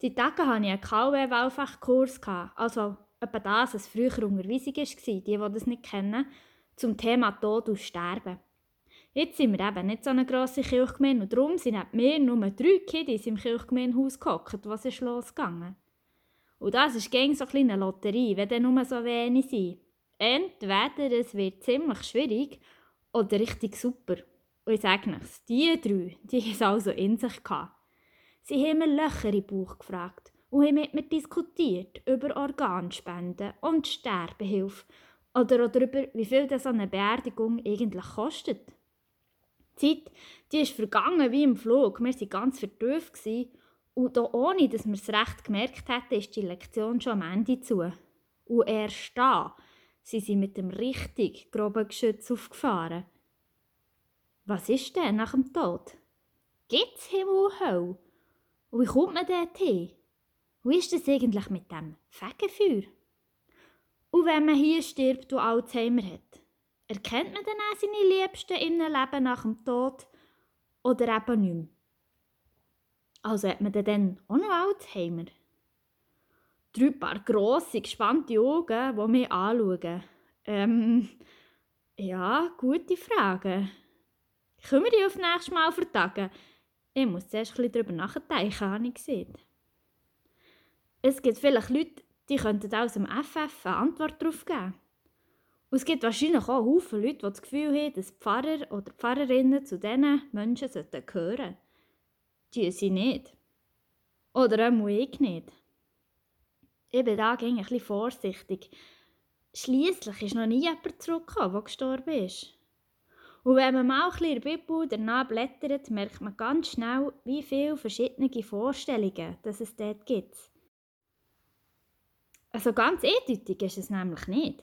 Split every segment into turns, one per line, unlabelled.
Die Tage hatte ich einen KW-Wahlfachkurs, also etwa das, was früher Unterweisung war, die, die das nicht kennen, zum Thema Tod und Sterben. Jetzt sind wir eben nicht so eine grosse Kirchgemeinde und darum sind neben mir nur drei Kiddies im Kirchgemeindehaus gehockt. Was ist losgegangen? Und das ist gegen so eine Lotterie, wenn dann nur so wenig sind. Entweder es wird ziemlich schwierig oder richtig super. Und ich sage nichts, die drei, die haben es also in sich gehabt. Sie haben mir Löcher im Bauch gefragt und haben mit mir diskutiert über Organspenden und Sterbehilfe oder darüber, wie viel so eine Beerdigung eigentlich kostet. Die Zeit die ist vergangen wie im Flug. Wir waren ganz vertieft und da, ohne dass wir es recht gemerkt hätten, ist die Lektion schon am Ende zu. Und erst da sind sie mit dem richtig groben Geschütz aufgefahren. Was ist denn nach dem Tod? Gibt's Himmel und Hölle? Und wie kommt man dort hin? Wie ist das eigentlich mit dem Fegefeuer? Und wenn man hier stirbt und Alzheimer hat, erkennt man dann auch seine Liebsten in einem Leben nach dem Tod oder eben nicht mehr? Also hat man dann auch noch Alzheimer? Drei paar grosse, gespannte Augen, die mich anschauen. Ähm, ja, gute Frage. Können wir die auf nächstes Mal vertagen? Ich muss zuerst ein darüber nachdenken, habe ich gesehen. Es gibt vielleicht Leute, die könnten aus dem FF eine Antwort darauf geben. Und es gibt wahrscheinlich auch Haufen Leute, die das Gefühl haben, dass Pfarrer oder Pfarrerinnen zu diesen Menschen gehören sollten. Die sind nicht. Oder auch ich nicht. Ich bin da ein bisschen vorsichtig. Schliesslich ist noch nie jemand zurückgekommen, der gestorben ist. Und wenn man mal ein bisschen in der Bibel danach blättert, merkt man ganz schnell, wie viele verschiedene Vorstellungen dass es dort gibt. Also ganz eindeutig ist es nämlich nicht.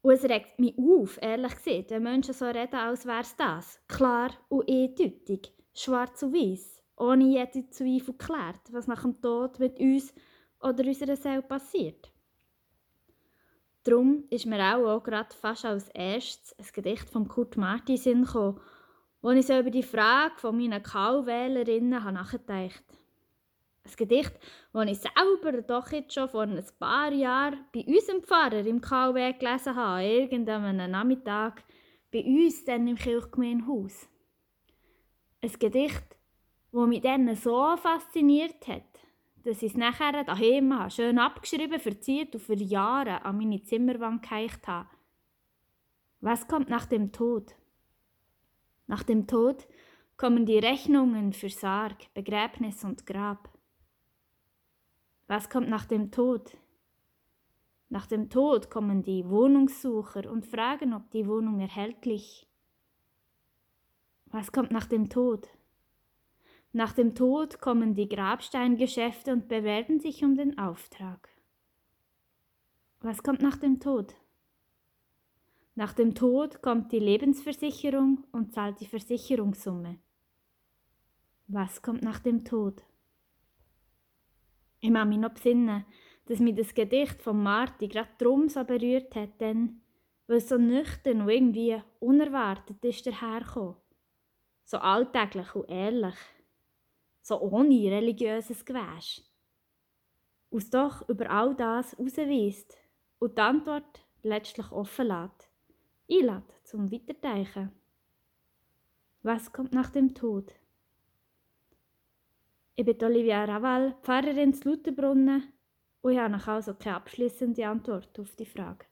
Und es regt mich auf, ehrlich gesagt, wenn Menschen so reden, als wäre es das. Klar und eindeutig, schwarz und weiß, ohne jeden Zweifel geklärt, was nach dem Tod mit uns oder unserer Seele passiert. Darum ist mir auch, auch gerade fast als erstes ein Gedicht von Kurt Martin Sinn gekommen, wo ich so über die Frage von meinen Kaulwählerinnen nachgedacht habe. Ein Gedicht, das ich selber doch jetzt schon vor ein paar Jahren bei unserem Pfarrer im KW gelesen habe, irgendeinem Nachmittag bei uns dann im Kirchgemeindehaus. Ein Gedicht, das mich dann so fasziniert hat, dass ich es nachher daheim schön abgeschrieben, verziert und für Jahre an meine Zimmerwand geheicht habe. Was kommt nach dem Tod? Nach dem Tod kommen die Rechnungen für Sarg, Begräbnis und Grab. Was kommt nach dem Tod? Nach dem Tod kommen die Wohnungssucher und fragen, ob die Wohnung erhältlich. Was kommt nach dem Tod? Nach dem Tod kommen die Grabsteingeschäfte und bewerben sich um den Auftrag. Was kommt nach dem Tod? Nach dem Tod kommt die Lebensversicherung und zahlt die Versicherungssumme. Was kommt nach dem Tod? Ich mag mich noch besinnen, dass mich das Gedicht von Marti gerade darum so berührt hat, denn weil es so nüchtern und irgendwie unerwartet ist dahergekommen. So alltäglich und ehrlich so ohne religiöses Gewäsch. Was doch über all das herausweist und die Antwort letztlich offen lässt. Einlädt zum Weiterdenken. Was kommt nach dem Tod? Ich bin Olivia Raval, Pfarrerin zu Lutherbrunnen und ich habe also keine abschließende Antwort auf die Frage.